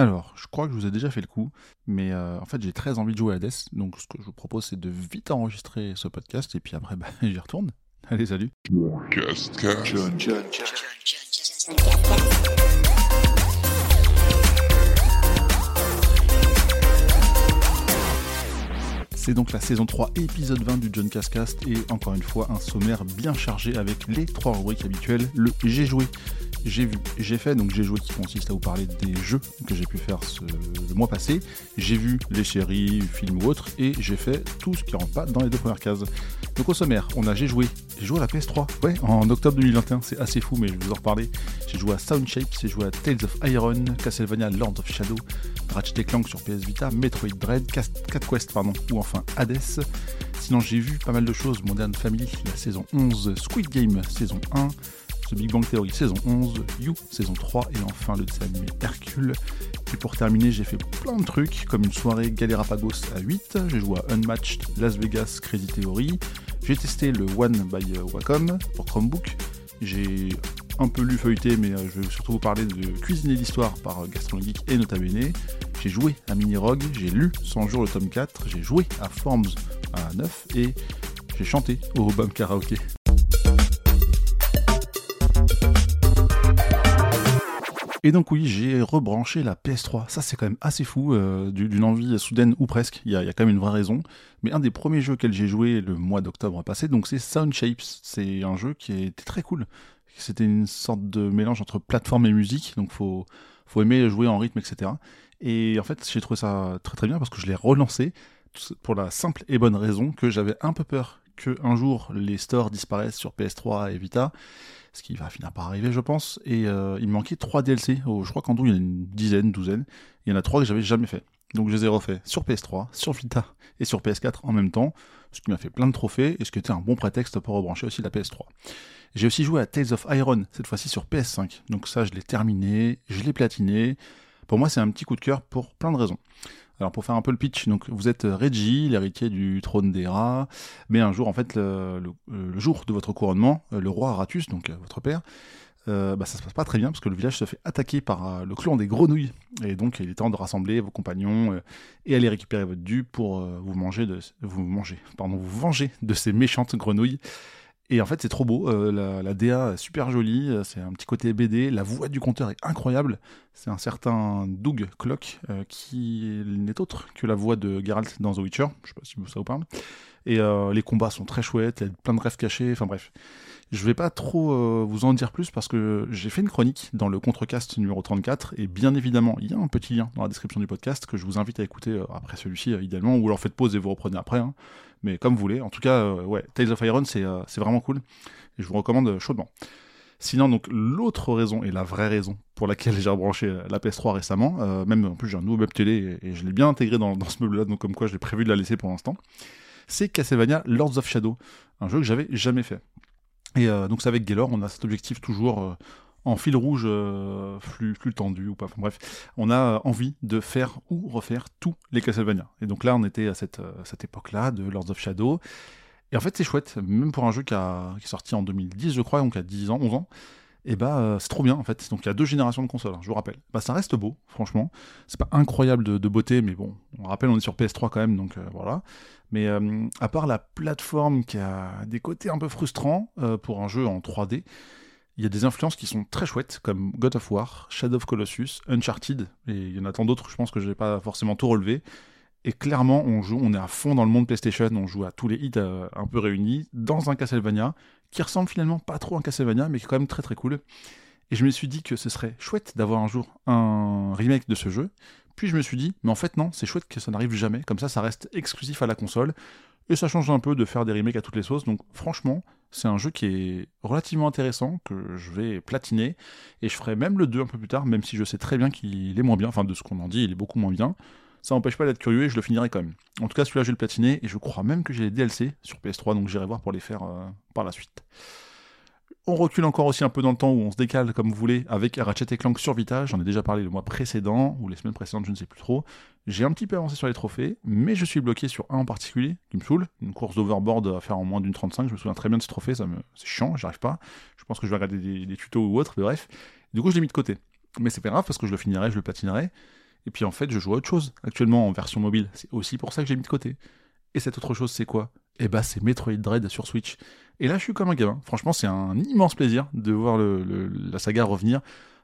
Alors, je crois que je vous ai déjà fait le coup, mais euh, en fait j'ai très envie de jouer à Hades, donc ce que je vous propose c'est de vite enregistrer ce podcast et puis après bah, j'y retourne. Allez, salut. C'est donc la saison 3, épisode 20 du John Cascast, et encore une fois un sommaire bien chargé avec les trois rubriques habituelles, le j'ai joué, j'ai vu, j'ai fait, donc j'ai joué qui consiste à vous parler des jeux que j'ai pu faire ce, le mois passé. J'ai vu les séries, films ou autres, et j'ai fait tout ce qui rentre pas dans les deux premières cases. Donc au sommaire, on a j'ai joué, j'ai joué à la PS3, ouais, en octobre 2021, c'est assez fou, mais je vais vous en reparler. J'ai joué à Sound Shape, j'ai joué à Tales of Iron, Castlevania Lord of Shadow, Ratchet Clank sur PS Vita, Metroid Dread, Cat Quest, pardon, ou enfin Hades. Sinon j'ai vu pas mal de choses, Modern Family, la saison 11, Squid Game, saison 1, Big Bang Theory saison 11, You saison 3 et enfin le dessin animé Hercule. Et pour terminer, j'ai fait plein de trucs comme une soirée Galerapagos à 8, j'ai joué à Unmatched Las Vegas Crazy Theory, j'ai testé le One by Wacom pour Chromebook, j'ai un peu lu feuilleté, mais euh, je vais surtout vous parler de Cuisiner l'histoire par Gaston Geek et Nota Bene. J'ai joué à Mini Rogue, j'ai lu 100 jours le tome 4, j'ai joué à Forms à 9 et j'ai chanté au Bam Karaoke. Et donc oui, j'ai rebranché la PS3. Ça c'est quand même assez fou, euh, d'une envie soudaine ou presque. Il y, a, quand même une vraie raison. Mais un des premiers jeux auxquels j'ai joué le mois d'octobre passé, donc c'est Sound Shapes. C'est un jeu qui était très cool. C'était une sorte de mélange entre plateforme et musique, donc faut faut aimer jouer en rythme, etc. Et en fait, j'ai trouvé ça très très bien parce que je l'ai relancé pour la simple et bonne raison que j'avais un peu peur que un jour les stores disparaissent sur PS3 et Vita ce qui va finir par arriver, je pense. Et euh, il me manquait trois DLC. Oh, je crois qu'en tout, il y en a une dizaine, douzaine. Il y en a trois que j'avais jamais fait. Donc je les ai refaits sur PS3, sur Vita et sur PS4 en même temps, ce qui m'a fait plein de trophées et ce qui était un bon prétexte pour rebrancher aussi la PS3. J'ai aussi joué à Tales of Iron, cette fois-ci sur PS5. Donc ça, je l'ai terminé, je l'ai platiné. Pour moi, c'est un petit coup de cœur pour plein de raisons. Alors pour faire un peu le pitch, donc vous êtes Reggie, l'héritier du trône des rats, mais un jour en fait le, jour de votre couronnement, euh, le roi Aratus, donc euh, votre père, euh, bah, ça se passe pas très bien parce que le village se fait attaquer par le clan des grenouilles. Et donc il est temps de rassembler vos compagnons et aller récupérer votre dû pour vous manger de vous manger pardon vous venger de ces méchantes grenouilles et en fait, c'est trop beau. Euh, la, DA est super jolie. Euh, c'est un petit côté BD. La voix du conteur est incroyable. C'est un certain Doug Clock euh, qui n'est autre que la voix de Geralt dans The Witcher. Je sais pas si ça vous parle. Et les combats sont très chouettes. Il y a plein de rêves cachés. Enfin bref. Je vais pas trop vous en dire plus parce que j'ai fait une chronique dans le Contrecast numéro 34 et bien évidemment il y a un petit lien dans la description du podcast que je vous invite à écouter après celui-ci idéalement ou alors faites pause et vous reprenez après. Hein mais comme vous voulez. En tout cas, euh, ouais, Tales of Iron, euh, c'est vraiment cool. Et je vous recommande chaudement. Sinon, donc, l'autre raison, et la vraie raison pour laquelle j'ai rebranché la PS3 récemment, euh, même en plus j'ai un nouveau meuble télé et, je l'ai bien intégré dans, ce meuble-là, donc comme quoi j'ai prévu de la laisser pour l'instant, c'est Castlevania Lords of Shadow, un jeu que j'avais jamais fait. Et donc c'est avec Gaylor, on a cet objectif toujours en fil rouge euh, plus, tendu ou pas. Bref, on a envie de faire ou refaire tous les Castlevania. Et donc là, on était à cette, euh, époque-là de Lords of Shadow. Et en fait, c'est chouette, même pour un jeu qui, a, est sorti en 2010, je crois, donc à 10 ans, 11 ans. Et bah, euh, c'est trop bien en fait. Donc il y a deux générations de consoles, hein, je vous rappelle. Bah, ça reste beau, franchement. C'est pas incroyable de, beauté, mais bon, on rappelle, on est sur PS3 quand même, donc voilà. Mais à part la plateforme qui a des côtés un peu frustrants pour un jeu en 3D, il y a des influences qui sont très chouettes, comme God of War, Shadow of Colossus, Uncharted, et il y en a tant d'autres, je pense que je vais pas forcément tout relever. Et clairement, on joue, on est à fond dans le monde PlayStation, on joue à tous les hits euh, un peu réunis, dans un Castlevania, qui ressemble finalement pas trop à un Castlevania, mais qui est quand même très très cool. Et je me suis dit que ce serait chouette d'avoir un jour un remake de ce jeu. Puis je me suis dit, mais en fait non, c'est chouette que ça n'arrive jamais, comme ça ça reste exclusif à la console. Et ça change un peu de faire des remakes à toutes les sauces. Donc franchement, c'est un jeu qui est relativement intéressant, que je vais platiner. Et je ferai même le 2 un peu plus tard, même si je sais très bien qu'il est moins bien. Enfin, de ce qu'on en dit, il est beaucoup moins bien. Ça n'empêche pas d'être curieux et je le finirai quand même. En tout cas, celui-là, je vais le platiner. Et je crois même que j'ai les DLC sur PS3, donc j'irai voir pour les faire euh, par la suite. On recule encore aussi un peu dans le temps où on se décale comme vous voulez avec Ratchet Clank sur Vita. J'en ai déjà parlé le mois précédent ou les semaines précédentes, je ne sais plus trop. J'ai un petit peu avancé sur les trophées, mais je suis bloqué sur un en particulier qui me saoule. Une course d'overboard à faire en moins d'une 35. Je me souviens très bien de ce trophée, ça me... c'est chiant, j'arrive pas. Je pense que je vais regarder des, tutos ou autre, bref. Du coup, je l'ai mis de côté. Mais c'est pas grave parce que je le finirai, je le platinerai. Et puis en fait, je joue à autre chose actuellement en version mobile. C'est aussi pour ça que j'ai mis de côté. Et cette autre chose, c'est quoi? Eh bah, c'est Metroid Dread sur Switch. Et là, je suis comme un gamin. Franchement, c'est un immense plaisir de voir la saga revenir.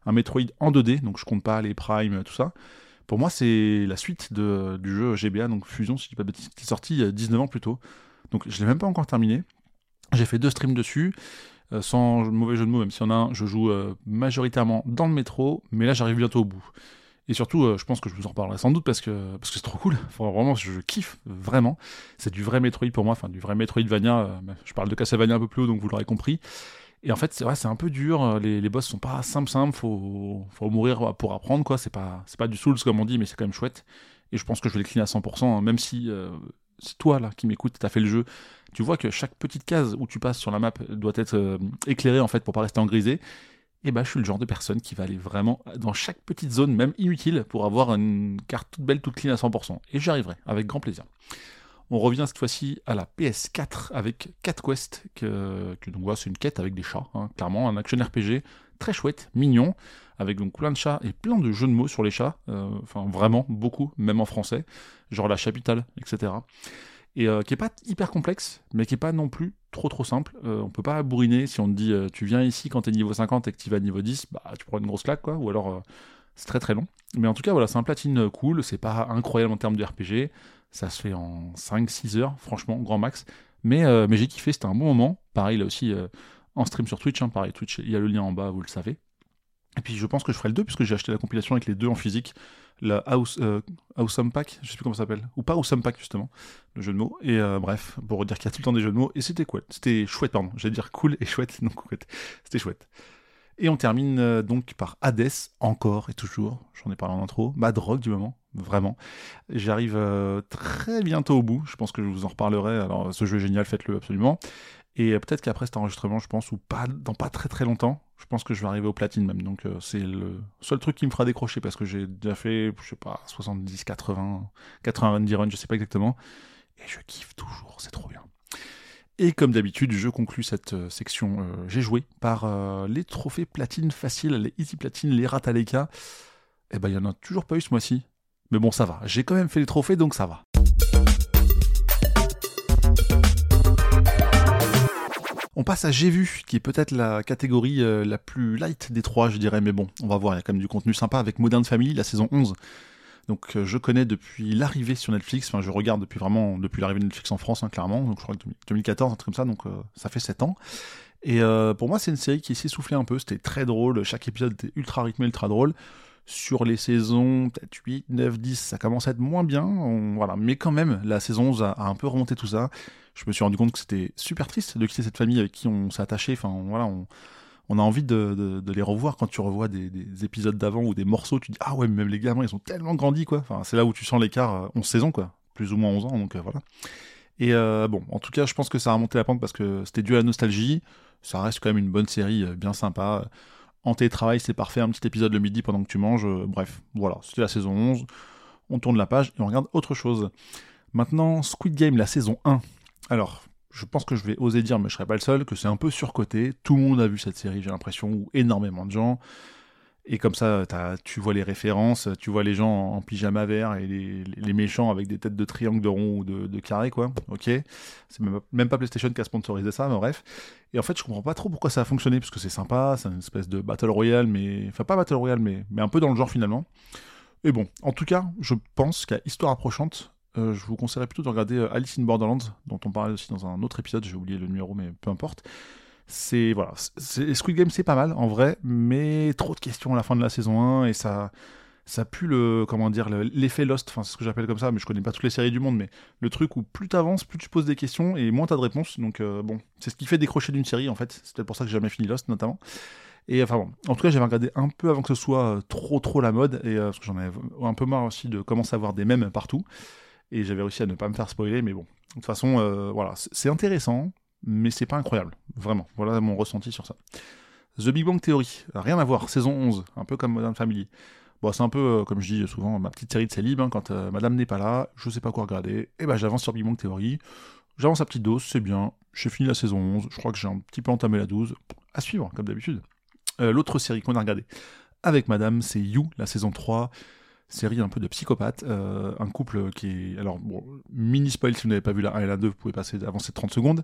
Un Metroid en 2D, donc je compte pas les Prime, tout ça. Pour moi, c'est la suite du jeu GBA, donc Fusion, si je dis pas de qui est sorti il y a 19 ans plus tôt. Donc je l'ai même pas encore terminé. J'ai fait deux streams dessus. Euh, sans mauvais jeu de mots, même s'il y en a un, je joue euh, majoritairement dans le métro, mais là j'arrive bientôt au bout. Et surtout, euh, je pense que je vous en reparlerai sans doute parce que parce que c'est trop cool. vraiment, je, kiffe vraiment. C'est du vrai Metroid pour moi, enfin du vrai Metroidvania. je parle de Castlevania un peu plus haut, donc vous l'aurez compris. Et en fait, c'est vrai, c'est un peu dur. Les, les boss sont pas simples, simples. Faut, faut mourir pour apprendre, quoi. C'est pas, pas du Souls comme on dit, mais c'est quand même chouette. Et je pense que je vais le à 100%, hein, même si c'est toi là qui m'écoute, t'as fait le jeu, tu vois que chaque petite case où tu passes sur la map doit être euh, éclairée en fait pour pas rester en grisé. Et bah je suis le genre de personne qui va aller vraiment dans chaque petite zone, même inutile, pour avoir une carte toute belle, toute clean à 100%. Et j'y arriverai, avec grand plaisir. On revient cette fois-ci à la PS4 avec Cat Quest, que, voilà, c'est une quête avec des chats, hein, clairement, un action RPG très chouette, mignon, avec donc plein de chats et plein de jeux de mots sur les chats, euh, enfin vraiment beaucoup, même en français, genre la capitale, etc. Et euh, qui est pas hyper complexe, mais qui est pas non plus trop trop simple. Euh, on peut pas bourriner si on te dit tu viens ici quand t'es niveau 50 et que tu vas niveau 10, bah tu prends une grosse claque quoi, ou alors c'est très très long. Mais en tout cas voilà, c'est un platine cool, c'est pas incroyable en termes de RPG, ça se fait en 5-6 heures, franchement, grand max. Mais, mais j'ai kiffé, c'était un bon moment. Pareil là aussi en stream sur Twitch, hein, pareil, Twitch, il y a le lien en bas, vous le savez. Et puis je pense que je ferai le 2 puisque j'ai acheté la compilation avec les deux en physique. La House, euh, Awesome Pack, je sais plus comment ça s'appelle. Ou pas Awesome Pack justement, le jeu de mots. Et euh, bref, pour dire qu'il y a tout le temps des jeux de mots. Et c'était quoi C'était chouette, pardon. J'allais dire cool et chouette, donc chouette. C'était chouette. Et on termine euh, donc par Hades, encore et toujours, j'en ai parlé en intro, ma drogue du moment, vraiment. J'arrive euh, très bientôt au bout, je pense que je vous en reparlerai, alors ce jeu est génial, faites-le absolument. Et euh, peut-être qu'après cet enregistrement, je pense, ou pas dans pas très très longtemps, je pense que je vais arriver au platine même. Donc euh, c'est le seul truc qui me fera décrocher parce que j'ai déjà fait, je sais pas, 70, 80, 80 run, je sais pas exactement. Et je kiffe toujours, c'est trop bien. Et comme d'habitude, je conclus cette euh, section J'ai joué par les trophées platine faciles, les easy platine, les rataleka. Eh ben il y en a toujours pas eu ce mois-ci. Mais bon, ça va. J'ai quand même fait les trophées, donc ça va. On passe à J'ai vu, qui est peut-être la catégorie euh, la plus light des trois, je dirais, mais bon, on va voir, il y a quand même du contenu sympa avec Modern Family, la saison 11. Donc euh, je connais depuis l'arrivée sur Netflix, enfin je regarde depuis vraiment depuis l'arrivée de Netflix en France, hein, clairement, donc je crois que 2014, un truc comme ça, donc euh, ça fait 7 ans. Et pour moi c'est une série qui s'essoufflait un peu, c'était très drôle, chaque épisode était ultra rythmé, ultra drôle sur les saisons peut-être 8, 9, 10, ça commence à être moins bien. voilà. Mais quand même, la saison 11 a, un peu remonté tout ça. Je me suis rendu compte que c'était super triste de quitter cette famille avec qui on s'est attaché. Enfin, voilà, on, a envie de, les revoir quand tu revois des, épisodes d'avant ou des morceaux. Tu dis, ah ouais, même les gamins, ils sont tellement grandis, quoi. Enfin, c'est là où tu sens l'écart 11 euh, saisons, quoi. Plus ou moins 11 ans, donc euh, voilà. Et euh, bon, en tout cas, je pense que ça a remonté la pente parce que c'était dû à la nostalgie. Ça reste quand même une bonne série, bien sympa en télétravail, c'est parfait, un petit épisode le midi pendant que tu manges. Bref, voilà, c'était la saison 11. On tourne la page et on regarde autre chose. Maintenant, Squid Game, la saison 1. Alors, je pense que je vais oser dire, mais je serai pas le seul, que c'est un peu surcoté. Tout le monde a vu cette série, j'ai l'impression, ou énormément de gens. Et comme ça, tu vois les références, tu vois les gens en, pyjama vert et les, méchants avec des têtes de triangle, de rond ou de, carré, quoi. Ok. C'est même, pas PlayStation qui a sponsorisé ça, mais bref. Et en fait, je comprends pas trop pourquoi ça a fonctionné, parce que c'est sympa, c'est une espèce de Battle Royale, mais. Enfin, pas Battle Royale, mais, mais un peu dans le genre finalement. Et bon, en tout cas, je pense qu'à Histoire approchante, euh, je vous conseillerais plutôt de regarder euh, Alice in Borderlands, dont on parlait aussi dans un autre épisode, j'ai oublié le numéro, mais peu importe c'est voilà, Squid Game c'est pas mal en vrai, mais trop de questions à la fin de la saison 1 et ça ça pue le comment dire l'effet Lost, enfin c'est ce que j'appelle comme ça, mais je connais pas toutes les séries du monde, mais le truc où plus t'avances, plus tu poses des questions et moins t'as de réponses. Donc euh, bon, c'est ce qui fait décrocher d'une série en fait. C'est peut-être pour ça que j'ai jamais fini Lost notamment. Et enfin bon, en tout cas j'avais regardé un peu avant que ce soit trop trop la mode et parce que j'en avais un peu marre aussi de commencer à voir des mèmes partout et j'avais réussi à ne pas me faire spoiler, mais bon, de toute façon voilà, c'est intéressant, mais c'est pas incroyable, vraiment. Voilà mon ressenti sur ça. The Big Bang Theory, rien à voir, saison 11, un peu comme Modern Family. Bon, c'est un peu, euh, comme je dis souvent, ma petite série de célib, hein, quand euh, madame n'est pas là, je sais pas quoi regarder, et eh ben j'avance sur Big Bang Theory, j'avance à petite dose, c'est bien, j'ai fini la saison 11, je crois que j'ai un petit peu entamé la 12, à suivre, comme d'habitude. Euh, l'autre série qu'on a regardée avec madame, c'est You, la saison 3. Série un peu de psychopathes, un couple qui est... Alors, bon, mini spoil si vous n'avez pas vu la 1 et la 2, vous pouvez passer avancer 30 secondes,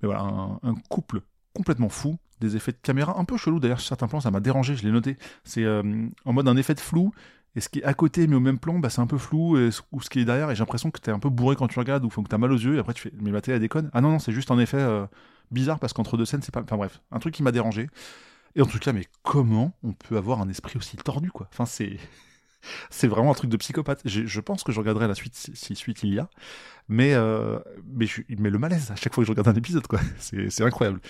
mais voilà, un, couple complètement fou, des effets de caméra un peu chelou d'ailleurs sur certains plans, ça m'a dérangé, je l'ai noté. C'est en mode un effet de flou, et ce qui est à côté mais au même plan, bah, c'est un peu flou, ou ce qui est derrière, et j'ai l'impression que t'es un peu bourré quand tu regardes, ou que t'as mal aux yeux, et après tu fais, mais ma télé elle déconne. Ah non, non, c'est juste un effet bizarre parce qu'entre deux scènes, c'est pas. Enfin bref, un truc qui m'a dérangé. Et en tout cas, mais comment on peut avoir un esprit aussi tordu, quoi? Enfin, c'est. C'est vraiment un truc de psychopathe. Je, pense que je regarderai la suite si, suite il y a. Mais, euh, mais, je, le malaise à chaque fois que je regarde un épisode, quoi. C'est incroyable.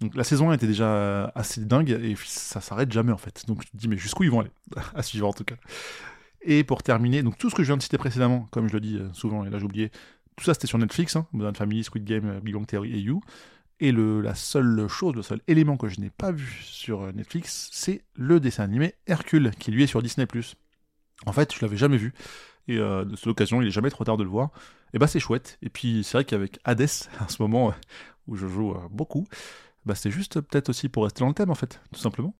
Donc la saison 1 était déjà assez dingue et ça s'arrête jamais en fait. Donc je te dis, mais jusqu'où ils vont aller? À suivre en tout cas. Et pour terminer, donc tout ce que je viens de citer précédemment, comme je le dis euh, souvent, et là j'ai oublié, tout ça c'était sur Netflix, hein, Modern Family, Squid Game, Big Bang Theory et You. Et le, la seule chose, le seul élément que je n'ai pas vu sur euh, Netflix, c'est le dessin animé Hercule, qui lui est sur Disney+. En fait, je l'avais jamais vu. Et euh, de cette occasion, il est jamais trop tard de le voir. Et bah c'est chouette. Et puis c'est vrai qu'avec Hades, à ce moment euh, où je joue beaucoup, bah c'est juste peut-être aussi pour rester dans le thème en fait, tout simplement.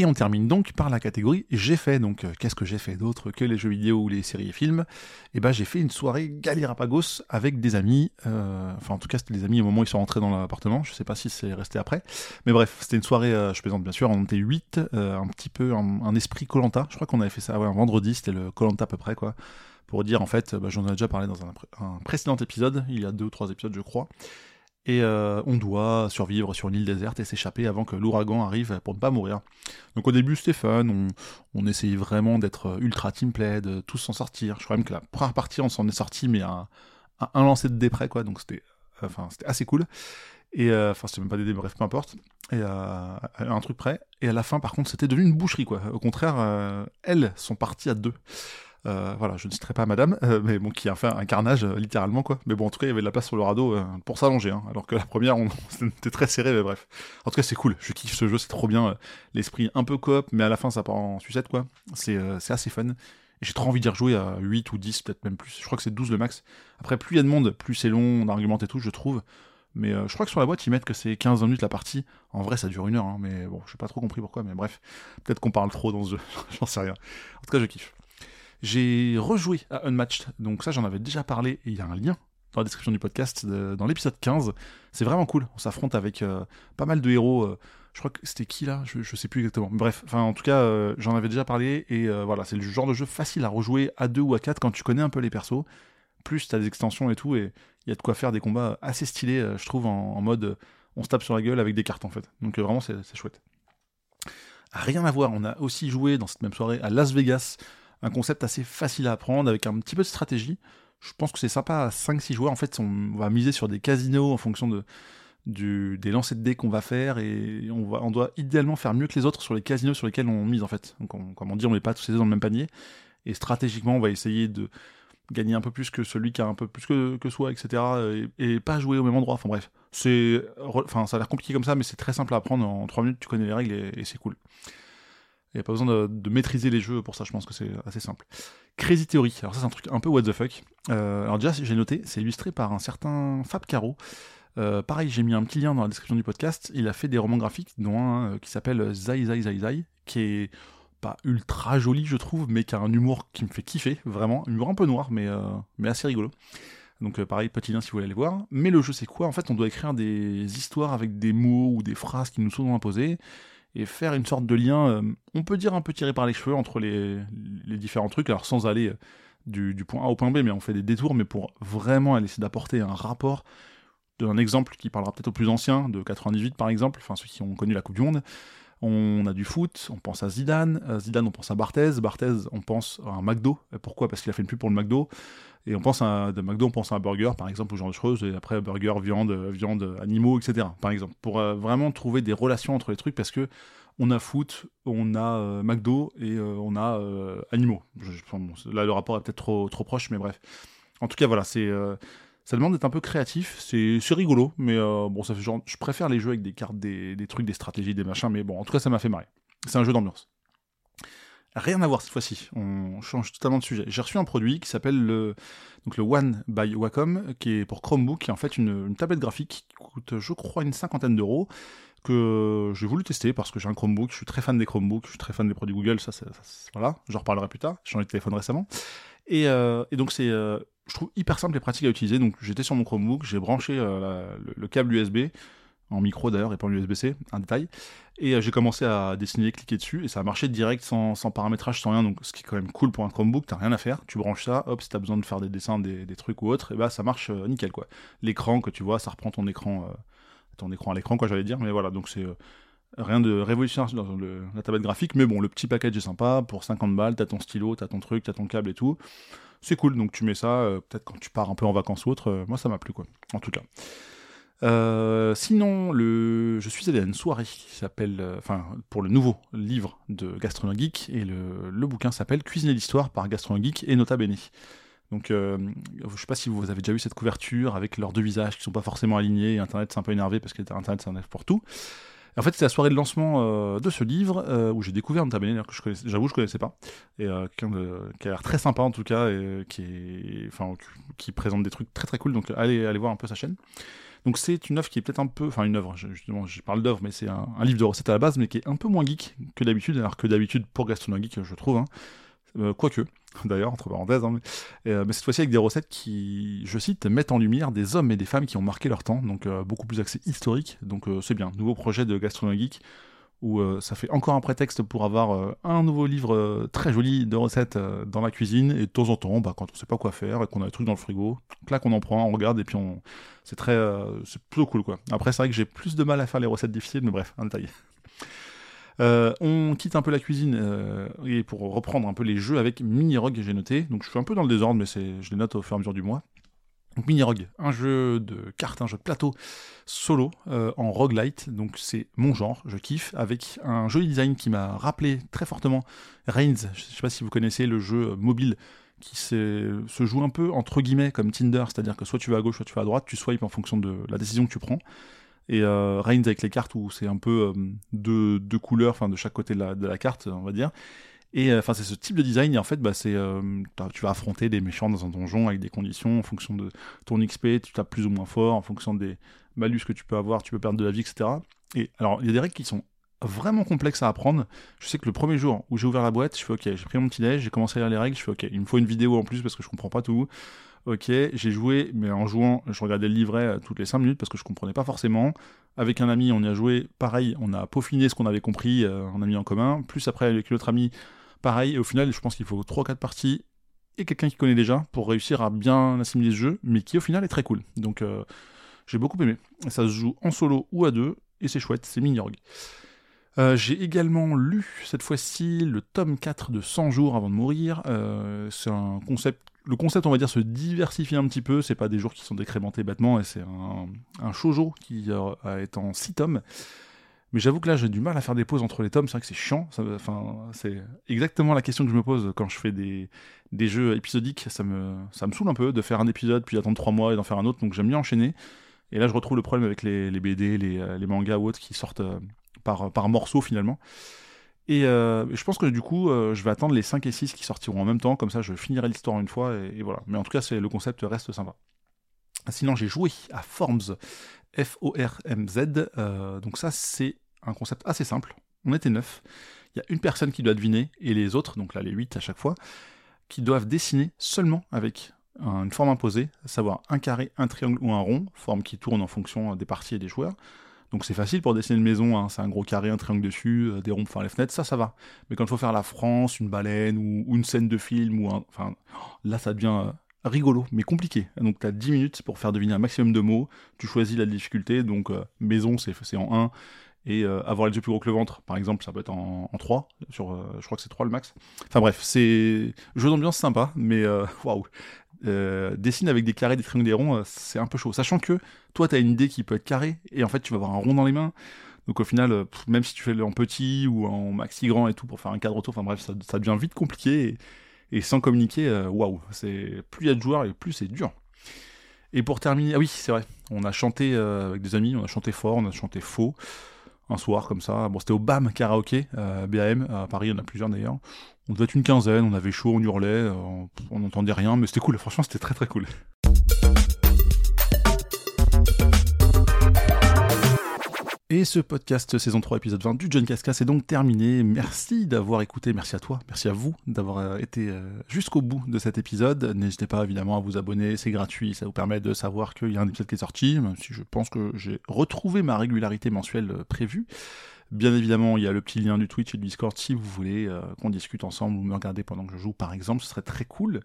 Et on termine donc par la catégorie j'ai fait. Donc euh, qu'est-ce que j'ai fait d'autre que les jeux vidéo ou les séries et films? Eh ben j'ai fait une soirée Galérapagos avec des amis. Euh, enfin en tout cas c'était des amis au moment où ils sont rentrés dans l'appartement. Je sais pas si c'est resté après. Mais bref, c'était une soirée, euh, je plaisante bien sûr, on était 8, un petit peu un, esprit Colanta. Je crois qu'on avait fait ça un vendredi, c'était le Colanta à peu près quoi. Pour dire en fait, bah, j'en ai déjà parlé dans un, un précédent épisode, il y a deux ou trois épisodes je crois. Et euh, on doit survivre sur une île déserte et s'échapper avant que l'ouragan arrive pour ne pas mourir. Donc au début c'était fun, on, essayait vraiment d'être ultra teamplay, de tous s'en sortir. Je crois même que la première partie on s'en est sorti mais à, un lancer de dé quoi, donc c'était enfin, c'était assez cool. Et euh, enfin c'était même pas des dés, peu importe. Et euh, un truc près. Et à la fin par contre c'était devenu une boucherie quoi. Au contraire, elles sont parties à deux. Euh, voilà, je ne citerai pas madame, euh, mais bon, qui a fait un carnage, euh, littéralement, quoi. Mais bon, en tout cas, il y avait de la place sur le radeau pour s'allonger, hein, alors que la première, on, c'était très serré, mais bref. En tout cas, c'est cool, je kiffe ce jeu, c'est trop bien. L'esprit un peu coop, mais à la fin, ça part en sucette, quoi. C'est assez fun. J'ai trop envie d'y rejouer à 8 ou 10, peut-être même plus. Je crois que c'est 12 le max. Après, plus il y a de monde, plus c'est long, on argumente et tout, je trouve. Mais je crois que sur la boîte, ils mettent que c'est 15 minutes la partie. En vrai, ça dure une heure, hein, mais bon, je n'ai pas trop compris pourquoi, mais bref. Peut-être qu'on parle trop dans ce jeu, j'en sais rien. En tout cas, je kiffe. J'ai rejoué à Unmatched, donc ça j'en avais déjà parlé, et il y a un lien dans la description du podcast, dans l'épisode 15. C'est vraiment cool, on s'affronte avec euh, pas mal de héros. Euh, je crois que c'était qui là? Je, je, sais plus exactement. Bref, en tout cas, euh, j'en avais déjà parlé, et voilà, c'est le genre de jeu facile à rejouer à 2 ou à 4 quand tu connais un peu les persos. Plus t'as des extensions et tout, et il y a de quoi faire des combats assez stylés, je trouve, en, mode on se tape sur la gueule avec des cartes en fait. Donc vraiment c'est chouette. Rien à voir, on a aussi joué dans cette même soirée à Las Vegas un concept assez facile à apprendre avec un petit peu de stratégie. Je pense que c'est sympa à 5-6 joueurs. En fait, on va miser sur des casinos en fonction de, des lancers de dés qu'on va faire et on, doit idéalement faire mieux que les autres sur les casinos sur lesquels on mise en fait. Donc, comme on dit, on met pas tous les dés dans le même panier. Et stratégiquement, on va essayer de gagner un peu plus que celui qui a un peu plus que, que soi, etc. Et, pas jouer au même endroit. Enfin bref, c'est, enfin ça a l'air compliqué comme ça, mais c'est très simple à apprendre. En 3 minutes, tu connais les règles et c'est cool. Il n'y a pas besoin de, maîtriser les jeux pour ça, je pense que c'est assez simple. Crazy Theory, alors ça c'est un truc un peu what the fuck. Euh, alors déjà, j'ai noté, c'est illustré par un certain Fab Caro. Euh, pareil, j'ai mis un petit lien dans la description du podcast. Il a fait des romans graphiques, dont un euh, qui s'appelle Zai Zai Zai Zai, qui est pas ultra joli, je trouve, mais qui a un humour qui me fait kiffer, vraiment. Un humour un peu noir, mais, mais assez rigolo. Donc pareil, petit lien si vous voulez aller voir. Mais le jeu, c'est quoi? En fait, on doit écrire des histoires avec des mots ou des phrases qui nous sont imposées et faire une sorte de lien, euh, on peut dire un peu tiré par les cheveux entre les, différents trucs, alors sans aller euh, du, point A au point B, mais on fait des détours, mais pour vraiment essayer d'apporter un rapport d'un exemple qui parlera peut-être aux plus anciens, de 98 par exemple, enfin ceux qui ont connu la Coupe du Monde. On a du foot, on pense à Zidane, Zidane on pense à Barthez, Barthez on pense à un McDo, pourquoi? Parce qu'il a fait une pub pour le McDo, et on pense à de McDo, on pense à un burger par exemple, ou genre de choses, et après burger, viande, viande, animaux, etc. Par exemple, pour euh, vraiment trouver des relations entre les trucs, parce que on a foot, on a euh, McDo et euh, on a animaux. là le rapport est peut-être trop, trop proche, mais bref. En tout cas voilà, c'est ça demande d'être un peu créatif, c'est rigolo, mais bon ça fait genre, je préfère les jeux avec des cartes, des, trucs, des stratégies, des machins, mais bon en tout cas ça m'a fait marrer. C'est un jeu d'ambiance. Rien à voir cette fois-ci, on change totalement de sujet. J'ai reçu un produit qui s'appelle le, le One by Wacom, qui est pour Chromebook, qui est en fait une, tablette graphique qui coûte, je crois, une cinquantaine d'euros, que j'ai voulu tester parce que j'ai un Chromebook, je suis très fan des Chromebooks, je suis très fan des produits Google, ça, c'est, voilà, j'en reparlerai plus tard, j'ai changé de téléphone récemment. Et, euh, donc c'est, euh, je trouve hyper simple et pratique à utiliser, donc j'étais sur mon Chromebook, j'ai branché euh, le, câble USB, en micro d'ailleurs et pas en USB-C, un détail, et j'ai commencé à dessiner, cliquer dessus, et ça a marché direct sans, paramétrage, sans rien, donc ce qui est quand même cool pour un Chromebook, t'as rien à faire, tu branches ça, hop, si t'as besoin de faire des dessins, des, trucs ou autre, et bah ça marche nickel quoi. L'écran que tu vois, ça reprend ton écran ton écran à l'écran, quoi, j'allais dire. Mais voilà, donc c'est euh, rien de révolutionnaire dans la tablette graphique. Mais bon, le petit package est sympa. Pour 50 balles, t'as ton stylo, t'as ton truc, t'as ton câble et tout. C'est cool, donc tu mets ça, euh, peut-être quand tu pars un peu en vacances ou autre. Euh, moi, ça m'a plu, quoi, en tout cas. sinon, le... je suis allé à une soirée qui s'appelle, pour le nouveau livre de Gastronomie Geek, et le, le bouquin s'appelle Cuisiner l'histoire par Gastronomie Geek et Nota Bene. Donc, euh, sais pas si vous avez déjà vu cette couverture avec leurs deux visages qui sont pas forcément alignés. Internet, c'est un peu énervé parce que Internet, c'est un pour tout. En fait, c'est la soirée de lancement euh, de ce livre euh, où j'ai découvert Nota Bene, que j'avoue, je connaissais pas. Et quelqu'un qui a l'air très sympa en tout cas, et enfin, qui présente des trucs très très cool. Donc, allez, allez voir un peu sa chaîne. Donc c'est une œuvre qui est peut-être un peu, enfin une œuvre, justement, je parle d'œuvre, mais c'est un, livre de recettes à la base, mais qui est un peu moins geek que d'habitude, alors que d'habitude pour Gastronomie Geek, je trouve. Hein, euh, quoique, d'ailleurs, entre parenthèses, hein, euh, mais, cette fois-ci avec des recettes qui, je cite, mettent en lumière des hommes et des femmes qui ont marqué leur temps, donc euh, beaucoup plus axé historique, donc c'est bien. Nouveau projet de Gastronomie Geek, où ça fait encore un prétexte pour avoir un nouveau livre très joli de recettes dans la cuisine, et de temps en temps, bah, quand on sait pas quoi faire, et qu'on a des trucs dans le frigo, là qu'on en prend, on regarde, et puis on... c'est très... c'est plutôt cool, quoi. Après, c'est vrai que j'ai plus de mal à faire les recettes difficiles, mais bref, un détail. Euh, on quitte un peu la cuisine euh, et pour reprendre un peu les jeux avec Mini Rogue, j'ai noté. Donc je suis un peu dans le désordre, mais je les note au fur et à mesure du mois. Donc Mini Rogue, un jeu de cartes, un jeu de plateau solo euh, en roguelite. Donc c'est mon genre, je kiffe, avec un joli design qui m'a rappelé très fortement Reigns. Je sais pas si vous connaissez le jeu mobile qui se joue un peu entre guillemets comme Tinder, c'est-à-dire que soit tu vas à gauche, soit tu vas à droite, tu swipes en fonction de la décision que tu prends et euh, Reigns avec les cartes où c'est un peu euh, deux, couleurs, enfin de chaque côté de la, carte, on va dire. Et euh, enfin, c'est ce type de design. Et en fait, bah, c'est, tu vas affronter des méchants dans un donjon avec des conditions en fonction de ton XP, tu tapes plus ou moins fort, en fonction des malus que tu peux avoir, tu peux perdre de la vie, etc. Et alors, il y a des règles qui sont vraiment complexes à apprendre. Je sais que le premier jour où j'ai ouvert la boîte, je fais ok, j'ai pris mon petit déj, j'ai commencé à lire les règles, je fais ok, il me faut une vidéo en plus parce que je comprends pas tout. Ok, j'ai joué, mais en jouant, je regardais le livret euh, toutes les 5 minutes parce que je comprenais pas forcément. Avec un ami, on y a joué, pareil, on a peaufiné ce qu'on avait compris, euh, ami en commun. Plus après, avec l'autre ami, pareil. Et au final, je pense qu'il faut 3 4 parties et quelqu'un qui connaît déjà pour réussir à bien assimiler ce jeu, mais qui au final est très cool. Donc euh, j'ai beaucoup aimé. Ça se joue en solo ou à deux, et c'est chouette, c'est mini Euh, j'ai également lu cette fois-ci le tome 4 de 100 jours avant de mourir. c'est un concept le concept, on va dire, se diversifie un petit peu. C'est pas des jours qui sont décrémentés bêtement, et c'est un, un shoujo qui euh, est en 6 tomes. Mais j'avoue que là, j'ai du mal à faire des pauses entre les tomes. C'est vrai que c'est chiant. Enfin, c'est exactement la question que je me pose quand je fais des, des jeux épisodiques. Ça me, ça me saoule un peu de faire un épisode, puis attendre 3 mois et d'en faire un autre. Donc j'aime bien enchaîner. Et là, je retrouve le problème avec les, les BD, les, euh, les, mangas ou autres qui sortent euh, par, par morceaux finalement. Et euh, je pense que du coup, euh, je vais attendre les 5 et 6 qui sortiront en même temps, comme ça je finirai l'histoire une fois, et, voilà. Mais en tout cas, le concept reste sympa. Sinon, j'ai joué à Forms, F-O-R-M-Z. Euh, donc ça, c'est un concept assez simple. On était neuf. Il y a une personne qui doit deviner, et les autres, donc là les 8 à chaque fois, qui doivent dessiner seulement avec une forme imposée, à savoir un carré, un triangle ou un rond, forme qui tourne en fonction des parties et des joueurs. Donc c'est facile pour dessiner une maison, hein. c'est un gros carré, un triangle dessus, euh, des ronds faire les fenêtres, ça, ça va. Mais quand il faut faire la France, une baleine ou, une scène de film, ou enfin, là ça devient euh, rigolo, mais compliqué. Donc tu as 10 minutes pour faire deviner un maximum de mots, tu choisis la difficulté, donc euh, maison c'est en 1, et avoir les yeux plus gros que le ventre, par exemple, ça peut être en, 3, sur, je crois que c'est 3 le max. Enfin bref, c'est jeu d'ambiance sympa, mais waouh, euh, dessine avec des carrés, des triangles, des ronds, euh, c'est un peu chaud. Sachant que toi, tu as une idée qui peut être carrée, et en fait, tu vas avoir un rond dans les mains. Donc au final, euh, même si tu fais en petit ou en maxi grand et tout pour faire un cadre autour, enfin bref, ça, devient vite compliqué. Et, sans communiquer, waouh, c'est plus il y a de joueurs et plus c'est dur. Et pour terminer, ah oui, c'est vrai, on a chanté avec des amis, on a chanté fort, on a chanté faux un soir comme ça. Bon, c'était au BAM karaoké, BAM, à Paris, il y en a plusieurs d'ailleurs on devait être une quinzaine, on avait chaud, on hurlait, euh, on n'entendait rien, mais c'était cool, franchement c'était très très cool. Et ce podcast saison 3 épisode 20 du John Casca c'est donc terminé. Merci d'avoir écouté, merci à toi, merci à vous d'avoir euh, été euh, jusqu'au bout de cet épisode. N'hésitez pas évidemment à vous abonner, c'est gratuit, ça vous permet de savoir qu'il y a un épisode qui est sorti, même si je pense que j'ai retrouvé ma régularité mensuelle euh, prévue. Bien évidemment, il y a le petit lien du Twitch et du Discord si vous voulez qu'on discute ensemble ou me regarder pendant que je joue par exemple, ce serait très cool.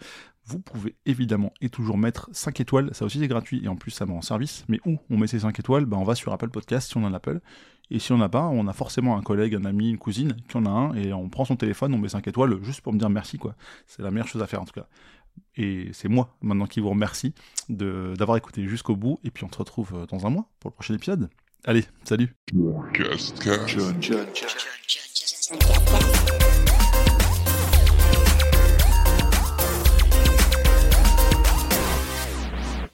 Vous pouvez évidemment et toujours mettre 5 étoiles, ça aussi c'est gratuit et en plus ça me rend service. Mais où on met ces 5 étoiles? Bah, On va sur Apple Podcast si on en a Apple. Et si on n'a pas, on a forcément un collègue, un ami, une cousine qui en a un et on prend son téléphone, on met 5 étoiles juste pour me dire merci quoi. C'est la meilleure chose à faire en tout cas. Et c'est moi maintenant qui vous remercie d'avoir écouté jusqu'au bout. Et puis on se retrouve euh, dans un mois pour le prochain épisode. Allez, salut.